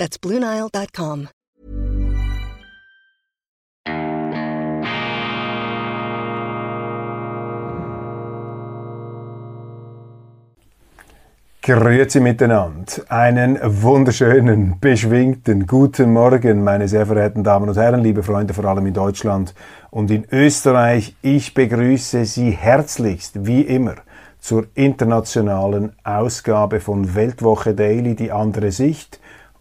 That's BlueNile.com. Grüezi miteinander. Einen wunderschönen, beschwingten guten Morgen, meine sehr verehrten Damen und Herren, liebe Freunde, vor allem in Deutschland und in Österreich. Ich begrüße Sie herzlichst, wie immer, zur internationalen Ausgabe von Weltwoche Daily, die andere Sicht,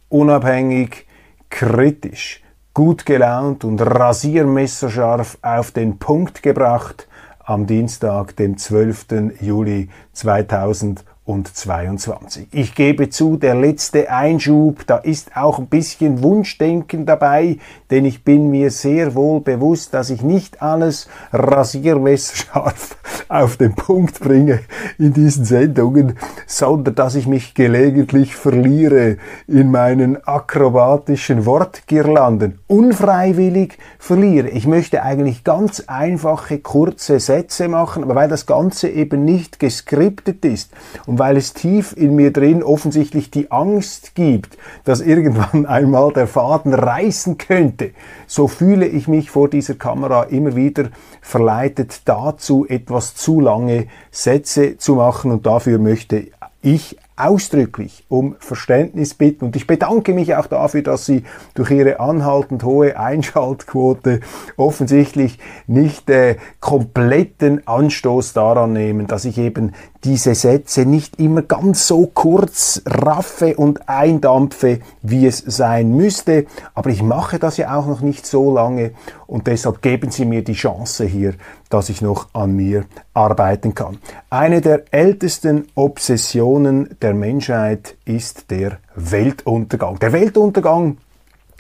unabhängig, kritisch, gut gelaunt und rasiermesserscharf auf den Punkt gebracht am Dienstag, dem 12. Juli 2000. 2022. Ich gebe zu, der letzte Einschub, da ist auch ein bisschen Wunschdenken dabei, denn ich bin mir sehr wohl bewusst, dass ich nicht alles rasiermesserscharf auf den Punkt bringe in diesen Sendungen, sondern dass ich mich gelegentlich verliere in meinen akrobatischen Wortgirlanden. Unfreiwillig verliere. Ich möchte eigentlich ganz einfache, kurze Sätze machen, aber weil das Ganze eben nicht geskriptet ist und weil es tief in mir drin offensichtlich die Angst gibt, dass irgendwann einmal der Faden reißen könnte, so fühle ich mich vor dieser Kamera immer wieder verleitet dazu, etwas zu lange Sätze zu machen und dafür möchte ich ausdrücklich um Verständnis bitten und ich bedanke mich auch dafür, dass Sie durch Ihre anhaltend hohe Einschaltquote offensichtlich nicht äh, kompletten Anstoß daran nehmen, dass ich eben diese Sätze nicht immer ganz so kurz raffe und eindampfe, wie es sein müsste. Aber ich mache das ja auch noch nicht so lange und deshalb geben Sie mir die Chance hier, dass ich noch an mir arbeiten kann. Eine der ältesten Obsessionen der Menschheit ist der Weltuntergang. Der Weltuntergang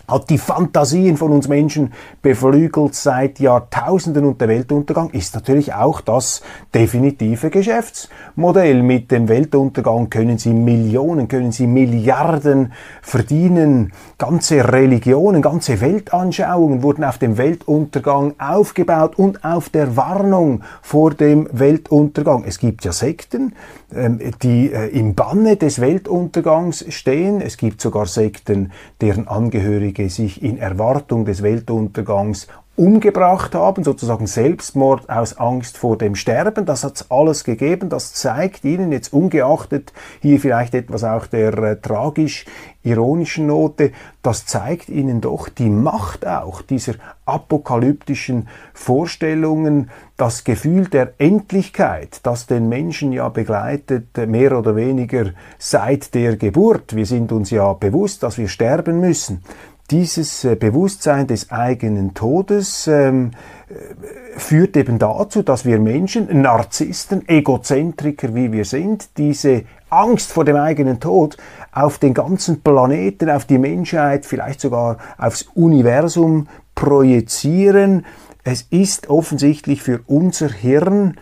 hat die Fantasien von uns Menschen beflügelt seit Jahrtausenden und der Weltuntergang ist natürlich auch das definitive Geschäftsmodell. Mit dem Weltuntergang können Sie Millionen, können Sie Milliarden verdienen. Ganze Religionen, ganze Weltanschauungen wurden auf dem Weltuntergang aufgebaut und auf der Warnung vor dem Weltuntergang. Es gibt ja Sekten, ähm, die äh, im Banne des Weltuntergangs stehen. Es gibt sogar Sekten, deren Angehörige sich in Erwartung des Weltuntergangs umgebracht haben, sozusagen Selbstmord aus Angst vor dem Sterben. Das hat alles gegeben. Das zeigt Ihnen jetzt ungeachtet hier vielleicht etwas auch der äh, tragisch ironischen Note, das zeigt Ihnen doch die Macht auch dieser apokalyptischen Vorstellungen, das Gefühl der Endlichkeit, das den Menschen ja begleitet, äh, mehr oder weniger seit der Geburt. Wir sind uns ja bewusst, dass wir sterben müssen dieses äh, Bewusstsein des eigenen Todes ähm, äh, führt eben dazu, dass wir Menschen, Narzissten, Egozentriker wie wir sind, diese Angst vor dem eigenen Tod auf den ganzen Planeten, auf die Menschheit, vielleicht sogar aufs Universum projizieren. Es ist offensichtlich für unser Hirn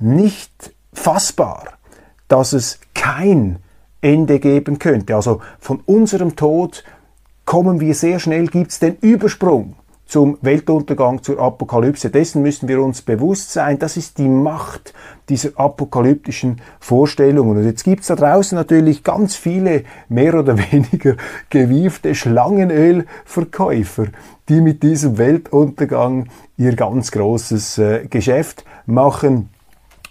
nicht fassbar, dass es kein Ende geben könnte. Also von unserem Tod kommen wir sehr schnell, gibt es den Übersprung zum Weltuntergang, zur Apokalypse. Dessen müssen wir uns bewusst sein. Das ist die Macht dieser apokalyptischen Vorstellungen. Und jetzt gibt's da draußen natürlich ganz viele mehr oder weniger gewiefte Schlangenölverkäufer, die mit diesem Weltuntergang ihr ganz großes äh, Geschäft machen.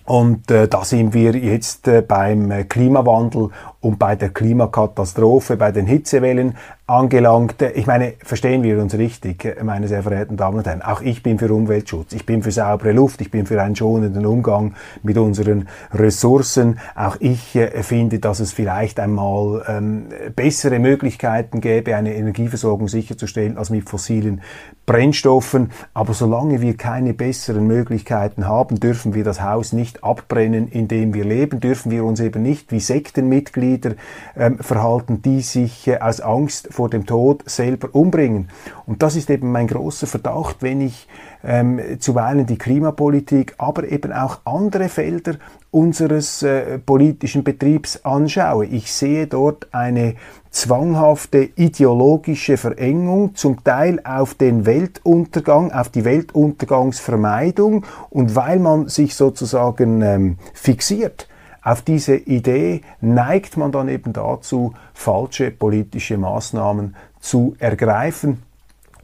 Und äh, da sind wir jetzt äh, beim äh, Klimawandel und bei der Klimakatastrophe, bei den Hitzewellen angelangt. Ich meine, verstehen wir uns richtig, meine sehr verehrten Damen und Herren. Auch ich bin für Umweltschutz. Ich bin für saubere Luft. Ich bin für einen schonenden Umgang mit unseren Ressourcen. Auch ich äh, finde, dass es vielleicht einmal ähm, bessere Möglichkeiten gäbe, eine Energieversorgung sicherzustellen als mit fossilen Brennstoffen. Aber solange wir keine besseren Möglichkeiten haben, dürfen wir das Haus nicht abbrennen, in dem wir leben. Dürfen wir uns eben nicht wie Sektenmitglieder ähm, verhalten, die sich äh, aus Angst vor dem Tod selber umbringen. Und das ist eben mein großer Verdacht, wenn ich ähm, zuweilen die Klimapolitik, aber eben auch andere Felder unseres äh, politischen Betriebs anschaue. Ich sehe dort eine zwanghafte ideologische Verengung, zum Teil auf den Weltuntergang, auf die Weltuntergangsvermeidung und weil man sich sozusagen ähm, fixiert auf diese Idee, neigt man dann eben dazu, falsche politische Maßnahmen zu ergreifen.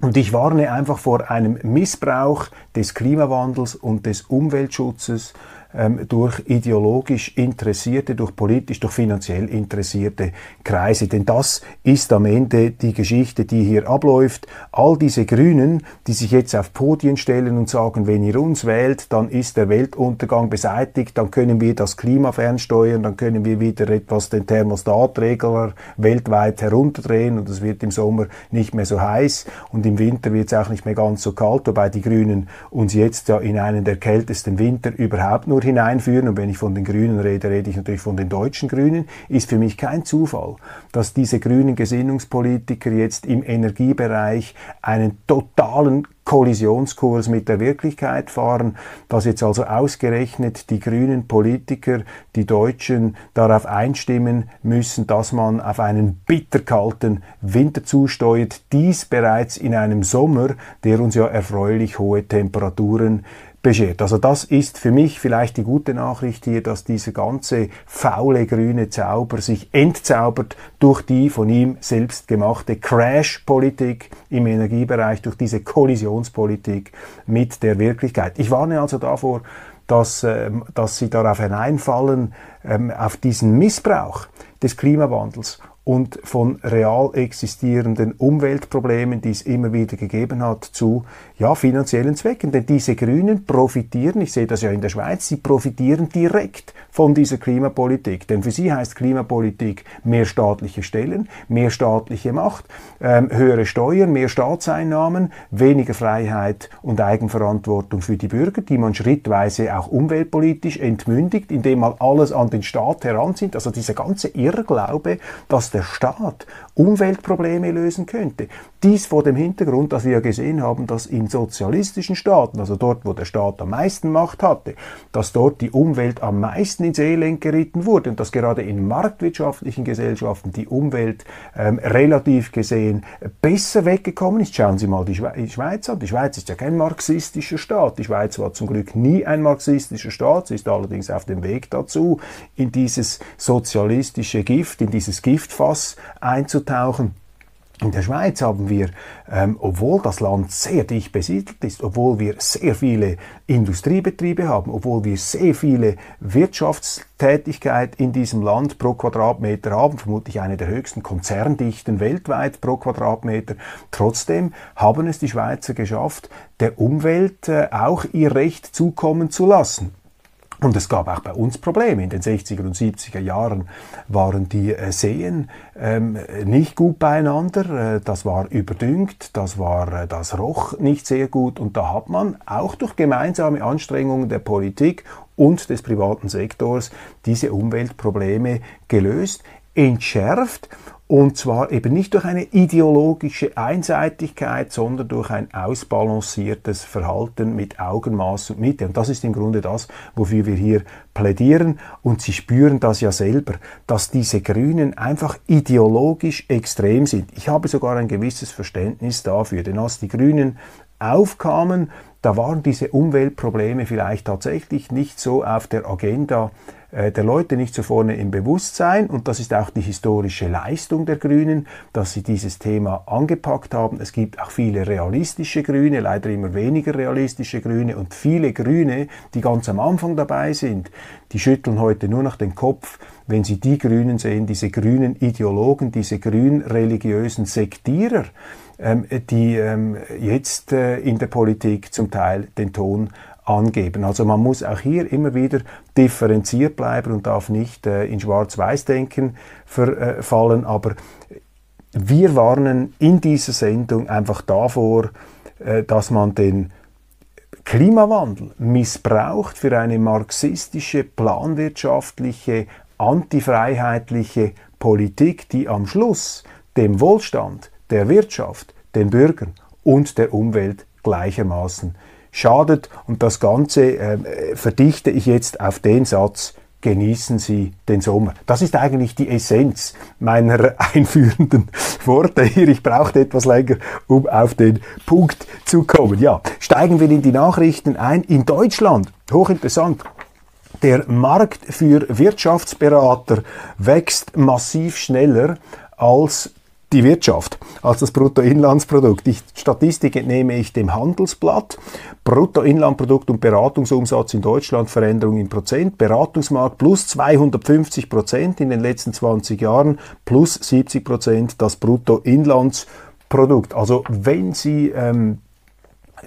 Und ich warne einfach vor einem Missbrauch des Klimawandels und des Umweltschutzes ähm, durch ideologisch interessierte, durch politisch, durch finanziell interessierte Kreise. Denn das ist am Ende die Geschichte, die hier abläuft. All diese Grünen, die sich jetzt auf Podien stellen und sagen, wenn ihr uns wählt, dann ist der Weltuntergang beseitigt, dann können wir das Klima fernsteuern, dann können wir wieder etwas den Thermostatregler weltweit herunterdrehen und es wird im Sommer nicht mehr so heiß und im Winter wird es auch nicht mehr ganz so kalt, wobei die Grünen uns jetzt ja in einen der kältesten Winter überhaupt nur hineinführen, und wenn ich von den Grünen rede, rede ich natürlich von den deutschen Grünen, ist für mich kein Zufall, dass diese grünen Gesinnungspolitiker jetzt im Energiebereich einen totalen Kollisionskurs mit der Wirklichkeit fahren, dass jetzt also ausgerechnet die grünen Politiker, die Deutschen, darauf einstimmen müssen, dass man auf einen bitterkalten Winter zusteuert, dies bereits in einem Sommer, der uns ja erfreulich hohe Temperaturen beschert. Also das ist für mich vielleicht die gute Nachricht hier, dass dieser ganze faule grüne Zauber sich entzaubert durch die von ihm selbst gemachte Crash-Politik im Energiebereich, durch diese Kollisionspolitik mit der Wirklichkeit. Ich warne also davor, dass, ähm, dass sie darauf hineinfallen, ähm, auf diesen Missbrauch des Klimawandels und von real existierenden Umweltproblemen, die es immer wieder gegeben hat, zu ja, finanziellen Zwecken. Denn diese Grünen profitieren, ich sehe das ja in der Schweiz, sie profitieren direkt von dieser Klimapolitik. Denn für sie heißt Klimapolitik mehr staatliche Stellen, mehr staatliche Macht, ähm, höhere Steuern, mehr Staatseinnahmen, weniger Freiheit und Eigenverantwortung für die Bürger, die man schrittweise auch umweltpolitisch entmündigt, indem man alles an den Staat heranzieht. Also dieser ganze Irrglaube, dass der Staat Umweltprobleme lösen könnte. Dies vor dem Hintergrund, dass wir gesehen haben, dass in sozialistischen Staaten, also dort, wo der Staat am meisten Macht hatte, dass dort die Umwelt am meisten ins Elend geritten wurde und dass gerade in marktwirtschaftlichen Gesellschaften die Umwelt ähm, relativ gesehen besser weggekommen ist. Schauen Sie mal die, Schweiz an. Die Schweiz ist ja kein marxistischer Staat. Die Schweiz war zum Glück nie ein marxistischer Staat. Sie ist allerdings auf dem Weg dazu, in dieses sozialistische Gift, in dieses Giftfass einzutauchen. In der Schweiz haben wir, ähm, obwohl das Land sehr dicht besiedelt ist, obwohl wir sehr viele Industriebetriebe haben, obwohl wir sehr viele Wirtschaftstätigkeit in diesem Land pro Quadratmeter haben, vermutlich eine der höchsten Konzerndichten weltweit pro Quadratmeter, trotzdem haben es die Schweizer geschafft, der Umwelt äh, auch ihr Recht zukommen zu lassen. Und es gab auch bei uns Probleme. In den 60er und 70er Jahren waren die äh, Seen ähm, nicht gut beieinander. Äh, das war überdüngt, das war, äh, das roch nicht sehr gut. Und da hat man auch durch gemeinsame Anstrengungen der Politik und des privaten Sektors diese Umweltprobleme gelöst, entschärft und zwar eben nicht durch eine ideologische Einseitigkeit, sondern durch ein ausbalanciertes Verhalten mit Augenmaß und Mitte. Und das ist im Grunde das, wofür wir hier plädieren. Und Sie spüren das ja selber, dass diese Grünen einfach ideologisch extrem sind. Ich habe sogar ein gewisses Verständnis dafür, denn als die Grünen aufkamen, da waren diese Umweltprobleme vielleicht tatsächlich nicht so auf der Agenda der Leute nicht so vorne im Bewusstsein und das ist auch die historische Leistung der Grünen, dass sie dieses Thema angepackt haben. Es gibt auch viele realistische Grüne, leider immer weniger realistische Grüne und viele Grüne, die ganz am Anfang dabei sind, die schütteln heute nur noch den Kopf, wenn sie die Grünen sehen, diese grünen Ideologen, diese grün religiösen Sektierer, ähm, die ähm, jetzt äh, in der Politik zum Teil den Ton angeben. Also man muss auch hier immer wieder differenziert bleiben und darf nicht äh, in Schwarz-Weiß-Denken verfallen. Aber wir warnen in dieser Sendung einfach davor, äh, dass man den Klimawandel missbraucht für eine marxistische, planwirtschaftliche antifreiheitliche Politik, die am Schluss dem Wohlstand der Wirtschaft, den Bürgern und der Umwelt gleichermaßen schadet. Und das Ganze äh, verdichte ich jetzt auf den Satz, genießen Sie den Sommer. Das ist eigentlich die Essenz meiner einführenden Worte hier. Ich brauchte etwas länger, um auf den Punkt zu kommen. Ja, steigen wir in die Nachrichten ein. In Deutschland, hochinteressant, der Markt für Wirtschaftsberater wächst massiv schneller als die Wirtschaft als das Bruttoinlandsprodukt. Die Statistik entnehme ich dem Handelsblatt. Bruttoinlandprodukt und Beratungsumsatz in Deutschland Veränderung in Prozent. Beratungsmarkt plus 250 Prozent in den letzten 20 Jahren, plus 70 Prozent das Bruttoinlandsprodukt. Also wenn Sie ähm,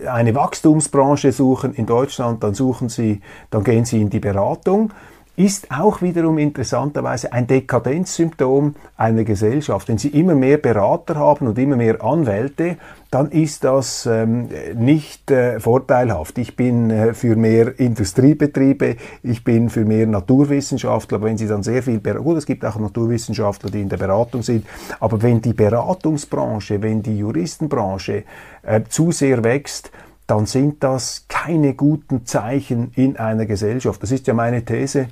eine Wachstumsbranche suchen in Deutschland, dann suchen Sie, dann gehen Sie in die Beratung ist auch wiederum interessanterweise ein Dekadenzsymptom einer Gesellschaft. Wenn Sie immer mehr Berater haben und immer mehr Anwälte, dann ist das ähm, nicht äh, vorteilhaft. Ich bin äh, für mehr Industriebetriebe, ich bin für mehr Naturwissenschaftler, aber wenn Sie dann sehr viel, gut, es gibt auch Naturwissenschaftler, die in der Beratung sind, aber wenn die Beratungsbranche, wenn die Juristenbranche äh, zu sehr wächst, dann sind das keine guten Zeichen in einer Gesellschaft. Das ist ja meine These,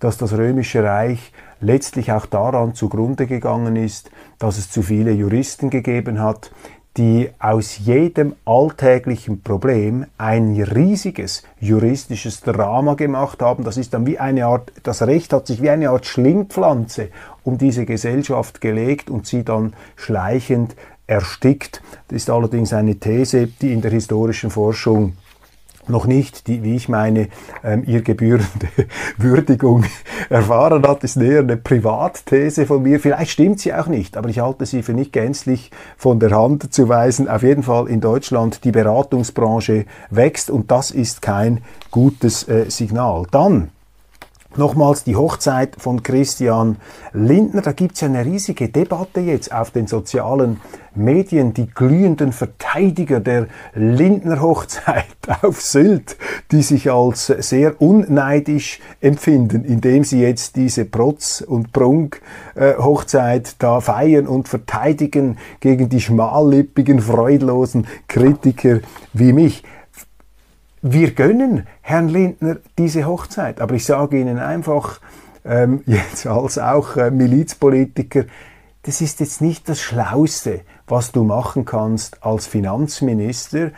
dass das römische Reich letztlich auch daran zugrunde gegangen ist, dass es zu viele Juristen gegeben hat, die aus jedem alltäglichen Problem ein riesiges juristisches Drama gemacht haben. Das ist dann wie eine Art, das Recht hat sich wie eine Art Schlingpflanze um diese Gesellschaft gelegt und sie dann schleichend erstickt. Das ist allerdings eine These, die in der historischen Forschung noch nicht, die, wie ich meine, ähm, ihr gebührende Würdigung erfahren hat, ist näher eine Privatthese von mir. Vielleicht stimmt sie auch nicht, aber ich halte sie für nicht gänzlich von der Hand zu weisen. Auf jeden Fall in Deutschland die Beratungsbranche wächst und das ist kein gutes äh, Signal. Dann Nochmals die Hochzeit von Christian Lindner. Da gibt es ja eine riesige Debatte jetzt auf den sozialen Medien. Die glühenden Verteidiger der Lindner Hochzeit auf Sylt, die sich als sehr unneidisch empfinden, indem sie jetzt diese Protz- und Prunk-Hochzeit da feiern und verteidigen gegen die schmallippigen, freudlosen Kritiker wie mich. Wir gönnen Herrn Lindner diese Hochzeit, aber ich sage Ihnen einfach, ähm, jetzt als auch äh, Milizpolitiker, das ist jetzt nicht das Schlauste, was du machen kannst als Finanzminister,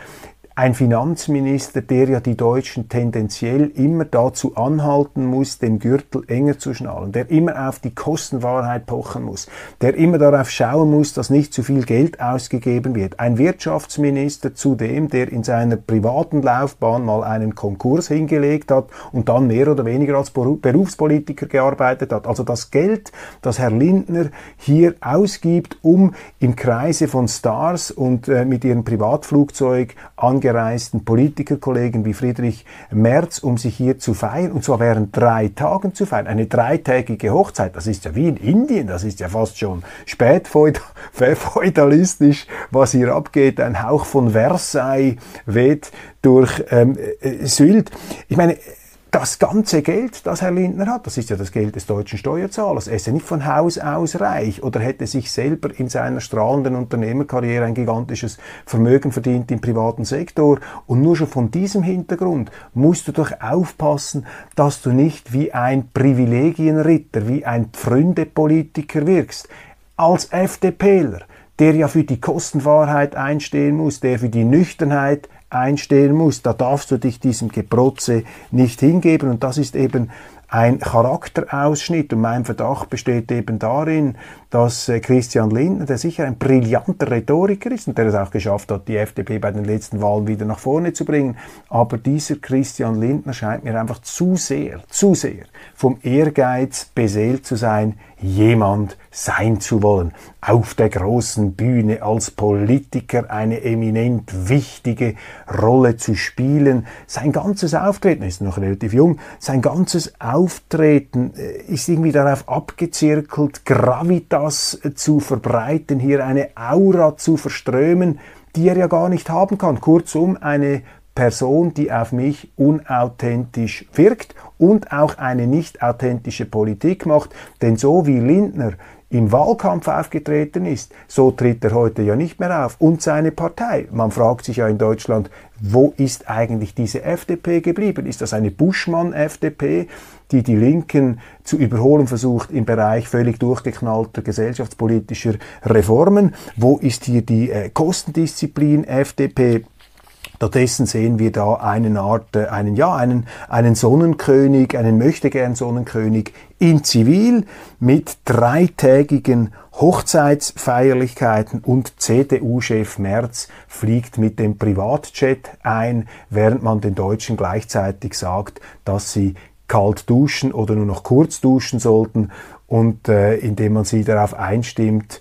ein Finanzminister, der ja die Deutschen tendenziell immer dazu anhalten muss, den Gürtel enger zu schnallen, der immer auf die Kostenwahrheit pochen muss, der immer darauf schauen muss, dass nicht zu viel Geld ausgegeben wird. Ein Wirtschaftsminister zudem, der in seiner privaten Laufbahn mal einen Konkurs hingelegt hat und dann mehr oder weniger als Berufspolitiker gearbeitet hat. Also das Geld, das Herr Lindner hier ausgibt, um im Kreise von Stars und äh, mit ihrem Privatflugzeug ange angereisten Politikerkollegen wie Friedrich Merz, um sich hier zu feiern, und zwar während drei Tagen zu feiern. Eine dreitägige Hochzeit, das ist ja wie in Indien, das ist ja fast schon spätfeudalistisch, was hier abgeht. Ein Hauch von Versailles weht durch ähm, äh, Sylt. Ich meine, das ganze Geld, das Herr Lindner hat, das ist ja das Geld des deutschen Steuerzahlers. Er ist ja nicht von Haus aus reich oder hätte sich selber in seiner strahlenden Unternehmerkarriere ein gigantisches Vermögen verdient im privaten Sektor. Und nur schon von diesem Hintergrund musst du doch aufpassen, dass du nicht wie ein Privilegienritter, wie ein Pfründepolitiker wirkst. Als FDPler, der ja für die Kostenwahrheit einstehen muss, der für die Nüchternheit einstehen muss. Da darfst du dich diesem Geprotze nicht hingeben und das ist eben ein Charakterausschnitt und mein Verdacht besteht eben darin, dass äh, Christian Lindner, der sicher ein brillanter Rhetoriker ist und der es auch geschafft hat, die FDP bei den letzten Wahlen wieder nach vorne zu bringen, aber dieser Christian Lindner scheint mir einfach zu sehr, zu sehr vom Ehrgeiz beseelt zu sein, jemand sein zu wollen, auf der großen Bühne als Politiker eine eminent wichtige Rolle zu spielen. Sein ganzes Auftreten, ist noch relativ jung, sein ganzes Auftreten äh, ist irgendwie darauf abgezirkelt, Gravitas zu verbreiten, hier eine Aura zu verströmen, die er ja gar nicht haben kann. Kurzum, eine Person, die auf mich unauthentisch wirkt und auch eine nicht authentische Politik macht. Denn so wie Lindner im Wahlkampf aufgetreten ist, so tritt er heute ja nicht mehr auf. Und seine Partei. Man fragt sich ja in Deutschland, wo ist eigentlich diese FDP geblieben? Ist das eine Buschmann-FDP, die die Linken zu überholen versucht im Bereich völlig durchgeknallter gesellschaftspolitischer Reformen? Wo ist hier die äh, Kostendisziplin FDP? Stattdessen sehen wir da eine Art, äh, einen, ja, einen, einen Sonnenkönig, einen möchtegern Sonnenkönig in Zivil mit dreitägigen Hochzeitsfeierlichkeiten und CDU-Chef Merz fliegt mit dem Privatjet ein, während man den Deutschen gleichzeitig sagt, dass sie kalt duschen oder nur noch kurz duschen sollten und äh, indem man sie darauf einstimmt,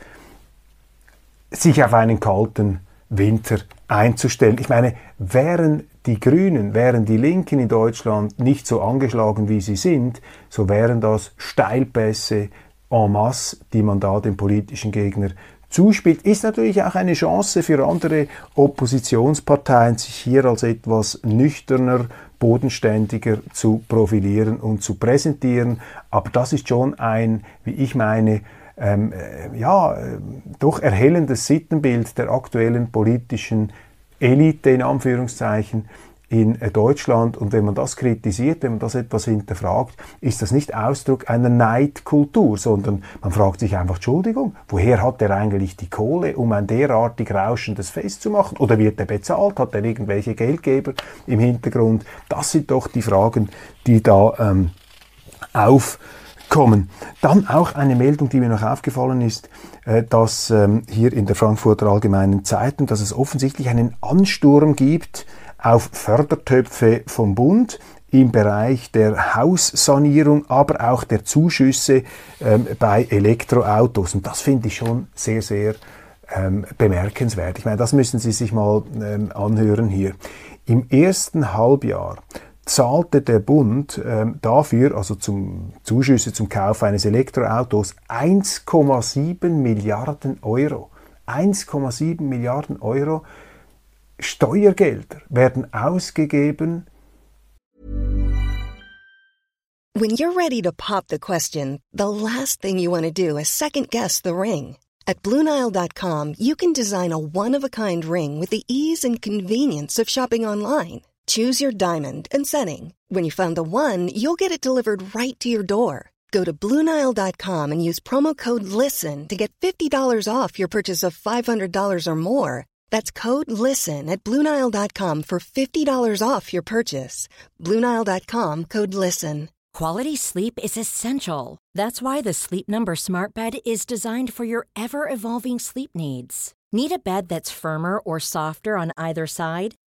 sich auf einen kalten Winter einzustellen. Ich meine, wären die Grünen, wären die Linken in Deutschland nicht so angeschlagen, wie sie sind, so wären das Steilpässe en masse, die man da dem politischen Gegner zuspielt. Ist natürlich auch eine Chance für andere Oppositionsparteien, sich hier als etwas nüchterner, bodenständiger zu profilieren und zu präsentieren. Aber das ist schon ein, wie ich meine, ähm, äh, ja, äh, doch erhellendes Sittenbild der aktuellen politischen Elite in Anführungszeichen in äh, Deutschland. Und wenn man das kritisiert, wenn man das etwas hinterfragt, ist das nicht Ausdruck einer Neidkultur, sondern man fragt sich einfach, Entschuldigung, woher hat er eigentlich die Kohle, um ein derartig rauschendes Fest zu machen? Oder wird er bezahlt? Hat er irgendwelche Geldgeber im Hintergrund? Das sind doch die Fragen, die da ähm, auf kommen. Dann auch eine Meldung, die mir noch aufgefallen ist, äh, dass ähm, hier in der Frankfurter Allgemeinen Zeitung, dass es offensichtlich einen Ansturm gibt auf Fördertöpfe vom Bund im Bereich der Haussanierung, aber auch der Zuschüsse ähm, bei Elektroautos. Und das finde ich schon sehr, sehr ähm, bemerkenswert. Ich meine, das müssen Sie sich mal anhören hier. Im ersten Halbjahr zahlte der Bund ähm, dafür, also zum Zuschüsse zum Kauf eines Elektroautos, 1,7 Milliarden Euro. 1,7 Milliarden Euro Steuergelder werden ausgegeben. When you're ready to pop the question, the last thing you want to do is second guess the ring. At BlueNile.com you can design a one-of-a-kind ring with the ease and convenience of shopping online. Choose your diamond and setting. When you find the one, you'll get it delivered right to your door. Go to Bluenile.com and use promo code LISTEN to get $50 off your purchase of $500 or more. That's code LISTEN at Bluenile.com for $50 off your purchase. Bluenile.com code LISTEN. Quality sleep is essential. That's why the Sleep Number Smart Bed is designed for your ever evolving sleep needs. Need a bed that's firmer or softer on either side?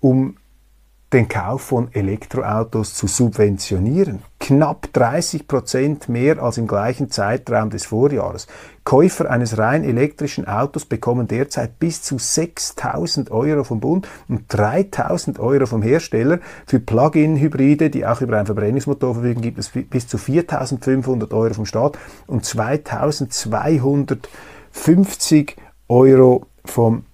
um den Kauf von Elektroautos zu subventionieren. Knapp 30 Prozent mehr als im gleichen Zeitraum des Vorjahres. Käufer eines rein elektrischen Autos bekommen derzeit bis zu 6.000 Euro vom Bund und 3.000 Euro vom Hersteller. Für Plug-in-Hybride, die auch über einen Verbrennungsmotor verfügen, gibt es bis zu 4.500 Euro vom Staat und 2.250 Euro vom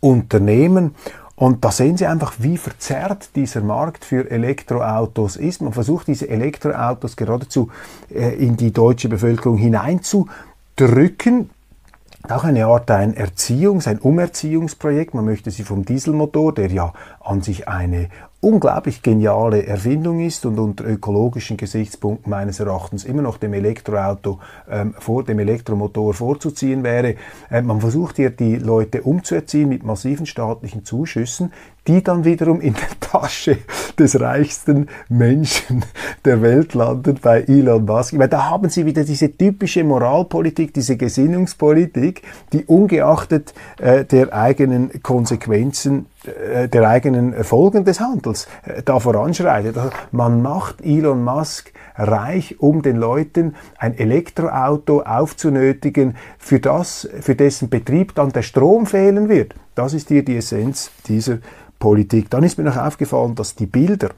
Unternehmen. Und da sehen Sie einfach, wie verzerrt dieser Markt für Elektroautos ist. Man versucht diese Elektroautos geradezu äh, in die deutsche Bevölkerung hineinzudrücken. Auch eine Art ein Erziehungs-, ein Umerziehungsprojekt. Man möchte sie vom Dieselmotor, der ja an sich eine unglaublich geniale Erfindung ist und unter ökologischen Gesichtspunkten meines Erachtens immer noch dem Elektroauto ähm, vor dem Elektromotor vorzuziehen wäre. Äh, man versucht hier die Leute umzuerziehen mit massiven staatlichen Zuschüssen, die dann wiederum in der Tasche des reichsten Menschen der Welt landen bei Elon Musk. Weil da haben sie wieder diese typische Moralpolitik, diese Gesinnungspolitik, die ungeachtet äh, der eigenen Konsequenzen der eigenen Folgen des Handels äh, da voranschreitet. Also man macht Elon Musk reich, um den Leuten ein Elektroauto aufzunötigen, für das, für dessen Betrieb dann der Strom fehlen wird. Das ist hier die Essenz dieser Politik. Dann ist mir noch aufgefallen, dass die Bilder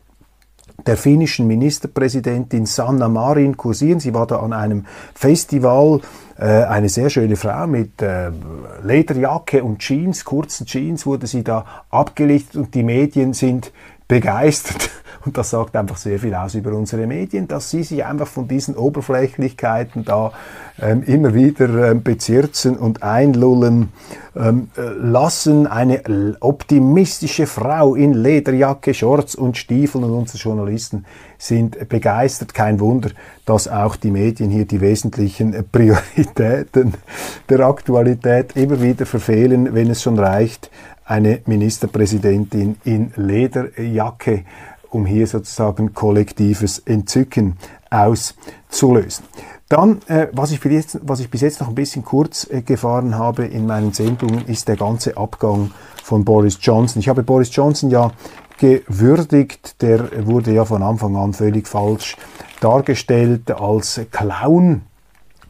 der finnischen Ministerpräsidentin Sanna Marin kursieren. Sie war da an einem Festival, äh, eine sehr schöne Frau mit äh, Lederjacke und Jeans, kurzen Jeans wurde sie da abgelichtet und die Medien sind begeistert. Und das sagt einfach sehr viel aus über unsere Medien, dass sie sich einfach von diesen Oberflächlichkeiten da ähm, immer wieder ähm, bezirzen und einlullen ähm, äh, lassen. Eine optimistische Frau in Lederjacke, Shorts und Stiefeln und unsere Journalisten sind begeistert. Kein Wunder, dass auch die Medien hier die wesentlichen Prioritäten der Aktualität immer wieder verfehlen, wenn es schon reicht, eine Ministerpräsidentin in Lederjacke um hier sozusagen kollektives Entzücken auszulösen. Dann, äh, was, ich jetzt, was ich bis jetzt noch ein bisschen kurz äh, gefahren habe in meinen Sendungen, ist der ganze Abgang von Boris Johnson. Ich habe Boris Johnson ja gewürdigt, der wurde ja von Anfang an völlig falsch dargestellt als Clown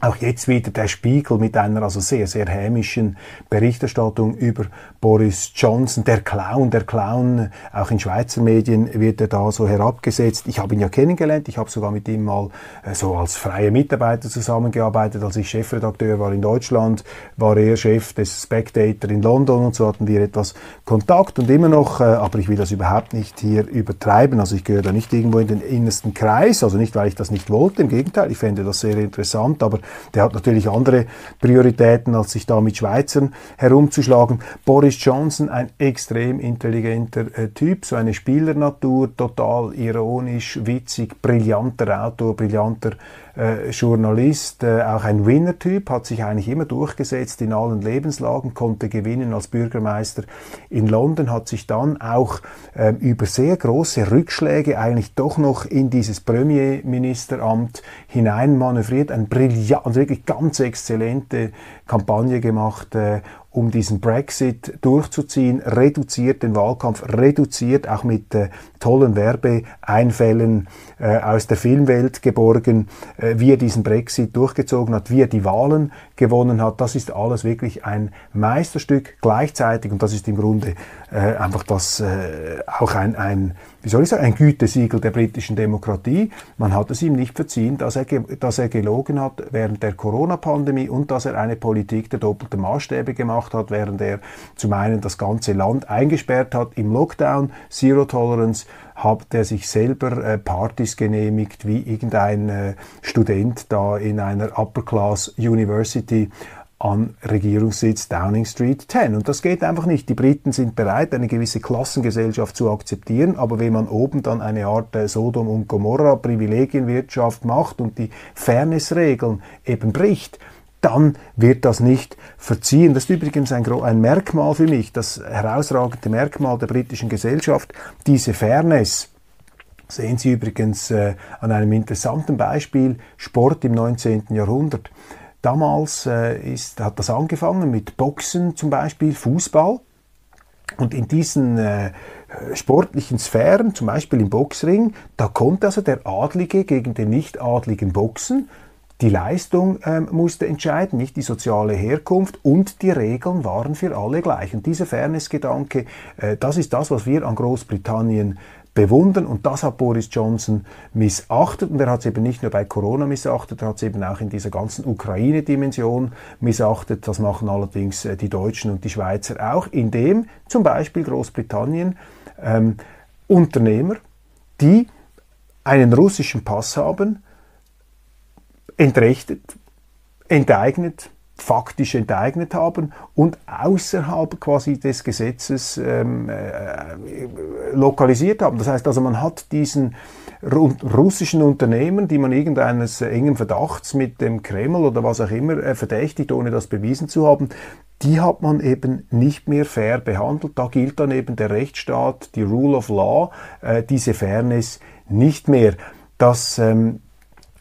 auch jetzt wieder der Spiegel mit einer also sehr, sehr hämischen Berichterstattung über Boris Johnson, der Clown, der Clown, auch in Schweizer Medien wird er da so herabgesetzt. Ich habe ihn ja kennengelernt, ich habe sogar mit ihm mal äh, so als freier Mitarbeiter zusammengearbeitet, als ich Chefredakteur war in Deutschland, war er Chef des Spectator in London. Und so hatten wir etwas Kontakt und immer noch, äh, aber ich will das überhaupt nicht hier übertreiben, also ich gehöre da nicht irgendwo in den innersten Kreis, also nicht, weil ich das nicht wollte, im Gegenteil, ich fände das sehr interessant, aber der hat natürlich andere Prioritäten, als sich da mit Schweizern herumzuschlagen. Boris Johnson, ein extrem intelligenter äh, Typ, so eine Spielernatur, total ironisch, witzig, brillanter Autor, brillanter äh, Journalist, äh, auch ein Winner-Typ, hat sich eigentlich immer durchgesetzt in allen Lebenslagen, konnte gewinnen als Bürgermeister in London, hat sich dann auch äh, über sehr große Rückschläge eigentlich doch noch in dieses Premierministeramt hineinmanövriert, ein brillant, also wirklich ganz exzellente Kampagne gemacht, äh, um diesen Brexit durchzuziehen, reduziert den Wahlkampf, reduziert auch mit äh, tollen Werbeeinfällen äh, aus der Filmwelt geborgen, äh, wie er diesen Brexit durchgezogen hat, wie er die Wahlen gewonnen hat. Das ist alles wirklich ein Meisterstück gleichzeitig und das ist im Grunde äh, einfach das äh, auch ein, ein wie soll ich sagen, ein Gütesiegel der britischen Demokratie. Man hat es ihm nicht verziehen, dass er, dass er gelogen hat während der Corona-Pandemie und dass er eine Politik der doppelten Maßstäbe gemacht hat, während er zum einen das ganze Land eingesperrt hat im Lockdown, Zero Tolerance, hat er sich selber äh, Partys genehmigt, wie irgendein äh, Student da in einer Upper Class University an Regierungssitz Downing Street 10. Und das geht einfach nicht. Die Briten sind bereit, eine gewisse Klassengesellschaft zu akzeptieren, aber wenn man oben dann eine Art äh, Sodom und Gomorra Privilegienwirtschaft macht und die Fairnessregeln eben bricht, dann wird das nicht verziehen. Das ist übrigens ein, ein, Merkmal für mich, das herausragende Merkmal der britischen Gesellschaft, diese Fairness. Sehen Sie übrigens äh, an einem interessanten Beispiel Sport im 19. Jahrhundert. Damals äh, ist, hat das angefangen mit Boxen zum Beispiel, Fußball. Und in diesen äh, sportlichen Sphären, zum Beispiel im Boxring, da konnte also der Adlige gegen den Nicht-Adligen boxen. Die Leistung ähm, musste entscheiden, nicht die soziale Herkunft und die Regeln waren für alle gleich. Und dieser Fairness-Gedanke, äh, das ist das, was wir an Großbritannien bewundern und das hat Boris Johnson missachtet und er hat es eben nicht nur bei Corona missachtet, er hat es eben auch in dieser ganzen Ukraine-Dimension missachtet. Das machen allerdings äh, die Deutschen und die Schweizer auch, indem zum Beispiel Großbritannien ähm, Unternehmer, die einen russischen Pass haben, entrechtet, enteignet, faktisch enteignet haben und außerhalb quasi des Gesetzes ähm, äh, lokalisiert haben. Das heißt also, man hat diesen russischen Unternehmen, die man irgendeines engen Verdachts mit dem Kreml oder was auch immer äh, verdächtigt, ohne das bewiesen zu haben, die hat man eben nicht mehr fair behandelt. Da gilt dann eben der Rechtsstaat, die Rule of Law, äh, diese Fairness nicht mehr. Das ähm,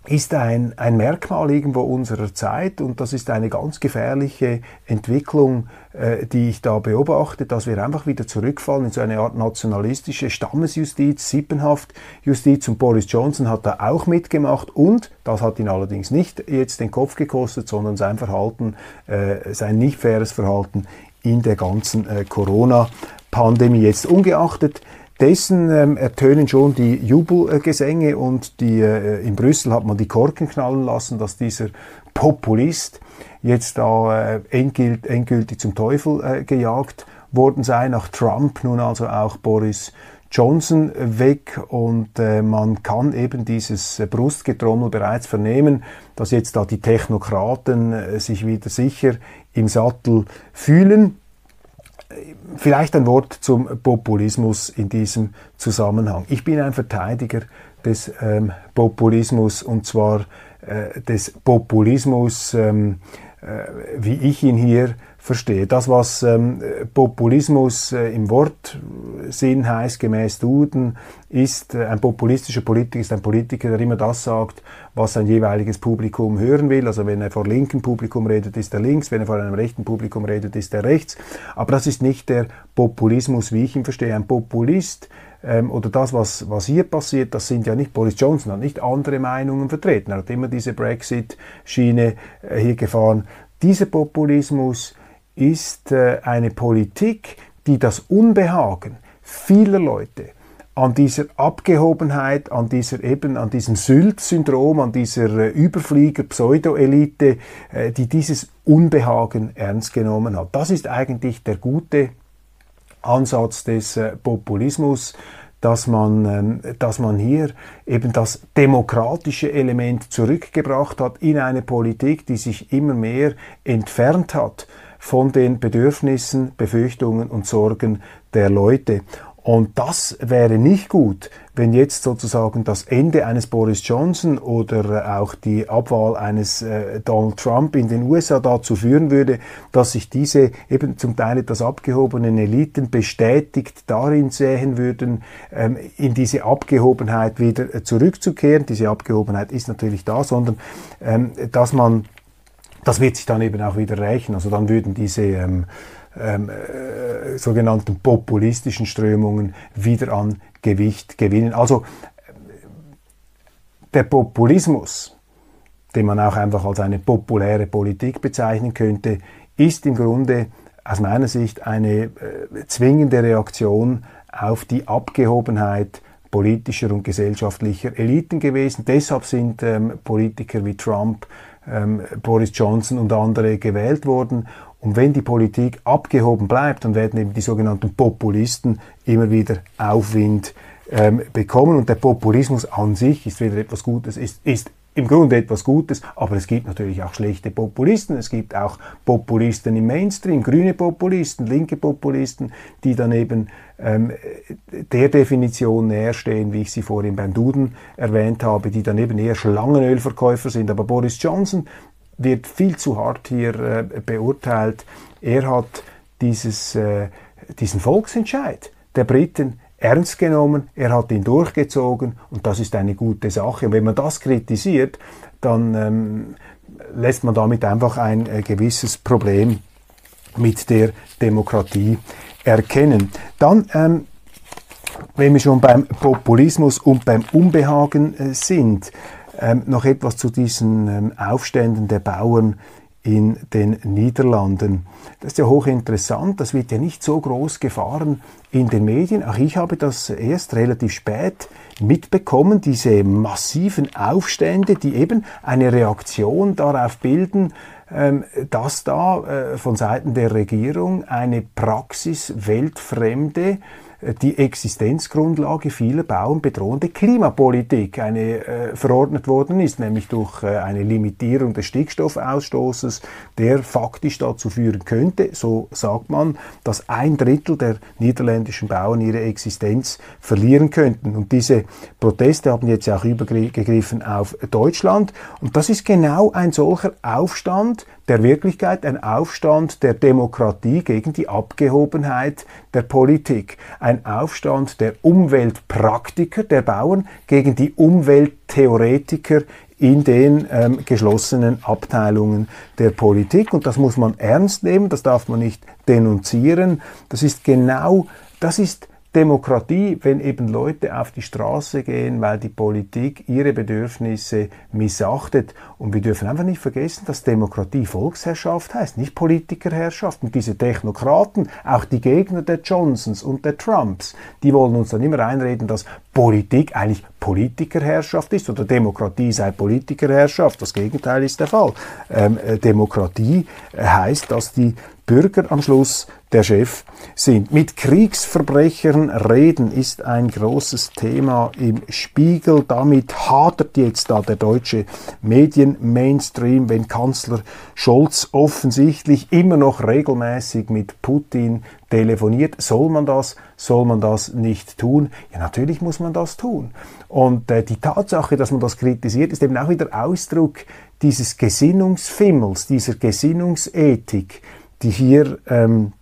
ist ein, ein Merkmal irgendwo unserer Zeit und das ist eine ganz gefährliche Entwicklung, äh, die ich da beobachte, dass wir einfach wieder zurückfallen in so eine Art nationalistische Stammesjustiz, Sippenhaftjustiz und Boris Johnson hat da auch mitgemacht und das hat ihn allerdings nicht jetzt den Kopf gekostet, sondern sein Verhalten, äh, sein nicht faires Verhalten in der ganzen äh, Corona-Pandemie. Jetzt ungeachtet dessen ähm, ertönen schon die Jubelgesänge und die, äh, in Brüssel hat man die Korken knallen lassen, dass dieser Populist jetzt da äh, endgültig, endgültig zum Teufel äh, gejagt worden sei, nach Trump nun also auch Boris Johnson weg und äh, man kann eben dieses äh, Brustgetrommel bereits vernehmen, dass jetzt da die Technokraten äh, sich wieder sicher im Sattel fühlen. Vielleicht ein Wort zum Populismus in diesem Zusammenhang. Ich bin ein Verteidiger des ähm, Populismus und zwar äh, des Populismus, ähm, äh, wie ich ihn hier verstehe. Das, was ähm, Populismus äh, im Wortsinn heißt, gemäß Duden, ist äh, ein populistischer Politiker, ist ein Politiker, der immer das sagt, was sein jeweiliges Publikum hören will. Also wenn er vor linkem Publikum redet, ist er links, wenn er vor einem rechten Publikum redet, ist er rechts. Aber das ist nicht der Populismus, wie ich ihn verstehe. Ein Populist ähm, oder das, was, was hier passiert, das sind ja nicht, Boris Johnson hat nicht andere Meinungen vertreten. Er hat immer diese Brexit-Schiene äh, hier gefahren. Dieser Populismus ist äh, eine Politik, die das Unbehagen vieler Leute an dieser Abgehobenheit, an dieser eben, an diesem Sylt-Syndrom, an dieser äh, Überflieger-Pseudo-Elite, äh, die dieses Unbehagen ernst genommen hat. Das ist eigentlich der gute Ansatz des Populismus, dass man, ähm, dass man hier eben das demokratische Element zurückgebracht hat in eine Politik, die sich immer mehr entfernt hat von den Bedürfnissen, Befürchtungen und Sorgen der Leute. Und das wäre nicht gut, wenn jetzt sozusagen das Ende eines Boris Johnson oder auch die Abwahl eines äh, Donald Trump in den USA dazu führen würde, dass sich diese eben zum Teil etwas abgehobenen Eliten bestätigt darin sehen würden, ähm, in diese Abgehobenheit wieder äh, zurückzukehren. Diese Abgehobenheit ist natürlich da, sondern ähm, dass man das wird sich dann eben auch wieder rächen. Also dann würden diese ähm, ähm, äh, sogenannten populistischen Strömungen wieder an Gewicht gewinnen. Also der Populismus, den man auch einfach als eine populäre Politik bezeichnen könnte, ist im Grunde aus meiner Sicht eine äh, zwingende Reaktion auf die Abgehobenheit politischer und gesellschaftlicher Eliten gewesen. Deshalb sind ähm, Politiker wie Trump ähm, Boris Johnson und andere gewählt wurden. Und wenn die Politik abgehoben bleibt, dann werden eben die sogenannten Populisten immer wieder Aufwind ähm, bekommen. Und der Populismus an sich ist wieder etwas Gutes, ist, ist im Grunde etwas Gutes, aber es gibt natürlich auch schlechte Populisten. Es gibt auch Populisten im Mainstream, grüne Populisten, linke Populisten, die dann eben ähm, der Definition näher stehen, wie ich sie vorhin beim Duden erwähnt habe, die dann eben eher Schlangenölverkäufer sind. Aber Boris Johnson wird viel zu hart hier äh, beurteilt. Er hat dieses, äh, diesen Volksentscheid der Briten ernst genommen, er hat ihn durchgezogen und das ist eine gute Sache. Und wenn man das kritisiert, dann ähm, lässt man damit einfach ein äh, gewisses Problem mit der Demokratie erkennen. Dann, ähm, wenn wir schon beim Populismus und beim Unbehagen äh, sind, ähm, noch etwas zu diesen ähm, Aufständen der Bauern in den Niederlanden. Das ist ja hochinteressant, das wird ja nicht so groß gefahren in den Medien. Auch ich habe das erst relativ spät mitbekommen, diese massiven Aufstände, die eben eine Reaktion darauf bilden, ähm, dass da äh, von Seiten der Regierung eine Praxis weltfremde die Existenzgrundlage vieler Bauern bedrohende Klimapolitik eine äh, verordnet worden ist, nämlich durch äh, eine Limitierung des Stickstoffausstoßes, der faktisch dazu führen könnte, so sagt man, dass ein Drittel der niederländischen Bauern ihre Existenz verlieren könnten. Und diese Proteste haben jetzt auch übergegriffen auf Deutschland. Und das ist genau ein solcher Aufstand, der Wirklichkeit, ein Aufstand der Demokratie gegen die Abgehobenheit der Politik, ein Aufstand der Umweltpraktiker, der Bauern gegen die Umwelttheoretiker in den ähm, geschlossenen Abteilungen der Politik. Und das muss man ernst nehmen, das darf man nicht denunzieren. Das ist genau, das ist Demokratie, wenn eben Leute auf die Straße gehen, weil die Politik ihre Bedürfnisse missachtet. Und wir dürfen einfach nicht vergessen, dass Demokratie Volksherrschaft heißt, nicht Politikerherrschaft. Und diese Technokraten, auch die Gegner der Johnsons und der Trumps, die wollen uns dann immer einreden, dass Politik eigentlich Politikerherrschaft ist oder Demokratie sei Politikerherrschaft. Das Gegenteil ist der Fall. Ähm, äh, Demokratie heißt, dass die Bürger am Schluss der Chef sind. Mit Kriegsverbrechern reden ist ein großes Thema im Spiegel. Damit hadert jetzt da der deutsche Medien-Mainstream, wenn Kanzler Scholz offensichtlich immer noch regelmäßig mit Putin telefoniert. Soll man das? Soll man das nicht tun? Ja, natürlich muss man das tun. Und äh, die Tatsache, dass man das kritisiert, ist eben auch wieder Ausdruck dieses Gesinnungsfimmels, dieser Gesinnungsethik, die hier ähm,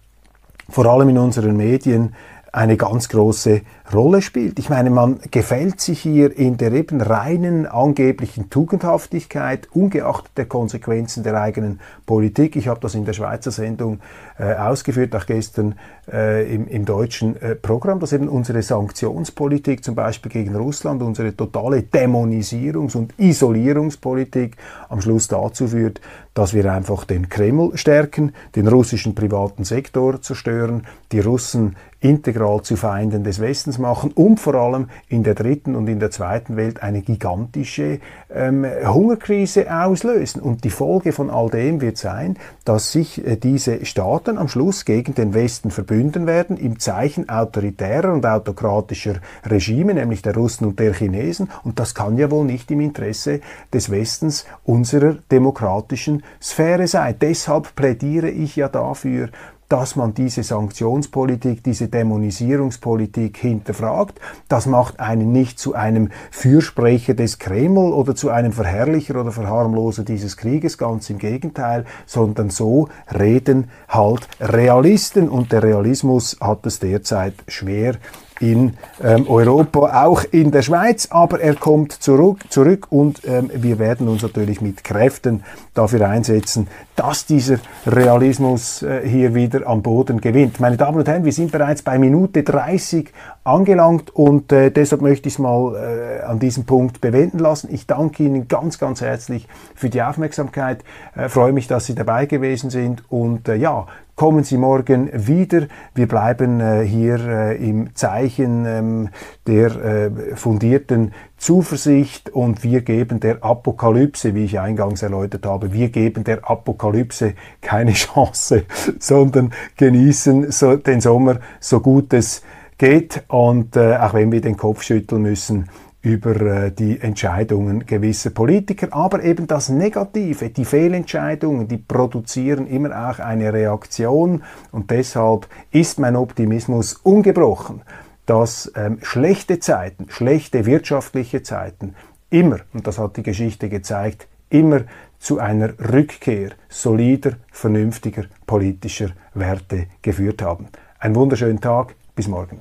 vor allem in unseren Medien eine ganz große Rolle spielt. Ich meine, man gefällt sich hier in der eben reinen angeblichen Tugendhaftigkeit, ungeachtet der Konsequenzen der eigenen Politik. Ich habe das in der Schweizer Sendung äh, ausgeführt, auch gestern äh, im, im, deutschen äh, Programm, dass eben unsere Sanktionspolitik zum Beispiel gegen Russland, unsere totale Dämonisierungs- und Isolierungspolitik am Schluss dazu führt, dass wir einfach den Kreml stärken, den russischen privaten Sektor zerstören, die Russen integral zu Feinden des Westens machen und vor allem in der dritten und in der zweiten Welt eine gigantische ähm, Hungerkrise auslösen. Und die Folge von all dem wird sein, dass sich äh, diese Staaten am Schluss gegen den Westen verbünden werden im Zeichen autoritärer und autokratischer Regime, nämlich der Russen und der Chinesen. Und das kann ja wohl nicht im Interesse des Westens unserer demokratischen Sphäre sein. Deshalb plädiere ich ja dafür, dass man diese Sanktionspolitik, diese Dämonisierungspolitik hinterfragt. Das macht einen nicht zu einem Fürsprecher des Kreml oder zu einem Verherrlicher oder Verharmloser dieses Krieges, ganz im Gegenteil, sondern so reden halt Realisten und der Realismus hat es derzeit schwer in ähm, Europa, auch in der Schweiz, aber er kommt zurück, zurück und ähm, wir werden uns natürlich mit Kräften dafür einsetzen, dass dieser Realismus äh, hier wieder am Boden gewinnt. Meine Damen und Herren, wir sind bereits bei Minute 30 angelangt und äh, deshalb möchte ich es mal äh, an diesem Punkt bewenden lassen. Ich danke Ihnen ganz, ganz herzlich für die Aufmerksamkeit, äh, freue mich, dass Sie dabei gewesen sind und äh, ja, Kommen Sie morgen wieder. Wir bleiben äh, hier äh, im Zeichen ähm, der äh, fundierten Zuversicht und wir geben der Apokalypse, wie ich eingangs erläutert habe, wir geben der Apokalypse keine Chance, sondern genießen so den Sommer so gut es geht und äh, auch wenn wir den Kopf schütteln müssen, über äh, die Entscheidungen gewisser Politiker, aber eben das Negative, die Fehlentscheidungen, die produzieren immer auch eine Reaktion und deshalb ist mein Optimismus ungebrochen, dass ähm, schlechte Zeiten, schlechte wirtschaftliche Zeiten immer, und das hat die Geschichte gezeigt, immer zu einer Rückkehr solider, vernünftiger politischer Werte geführt haben. Einen wunderschönen Tag, bis morgen.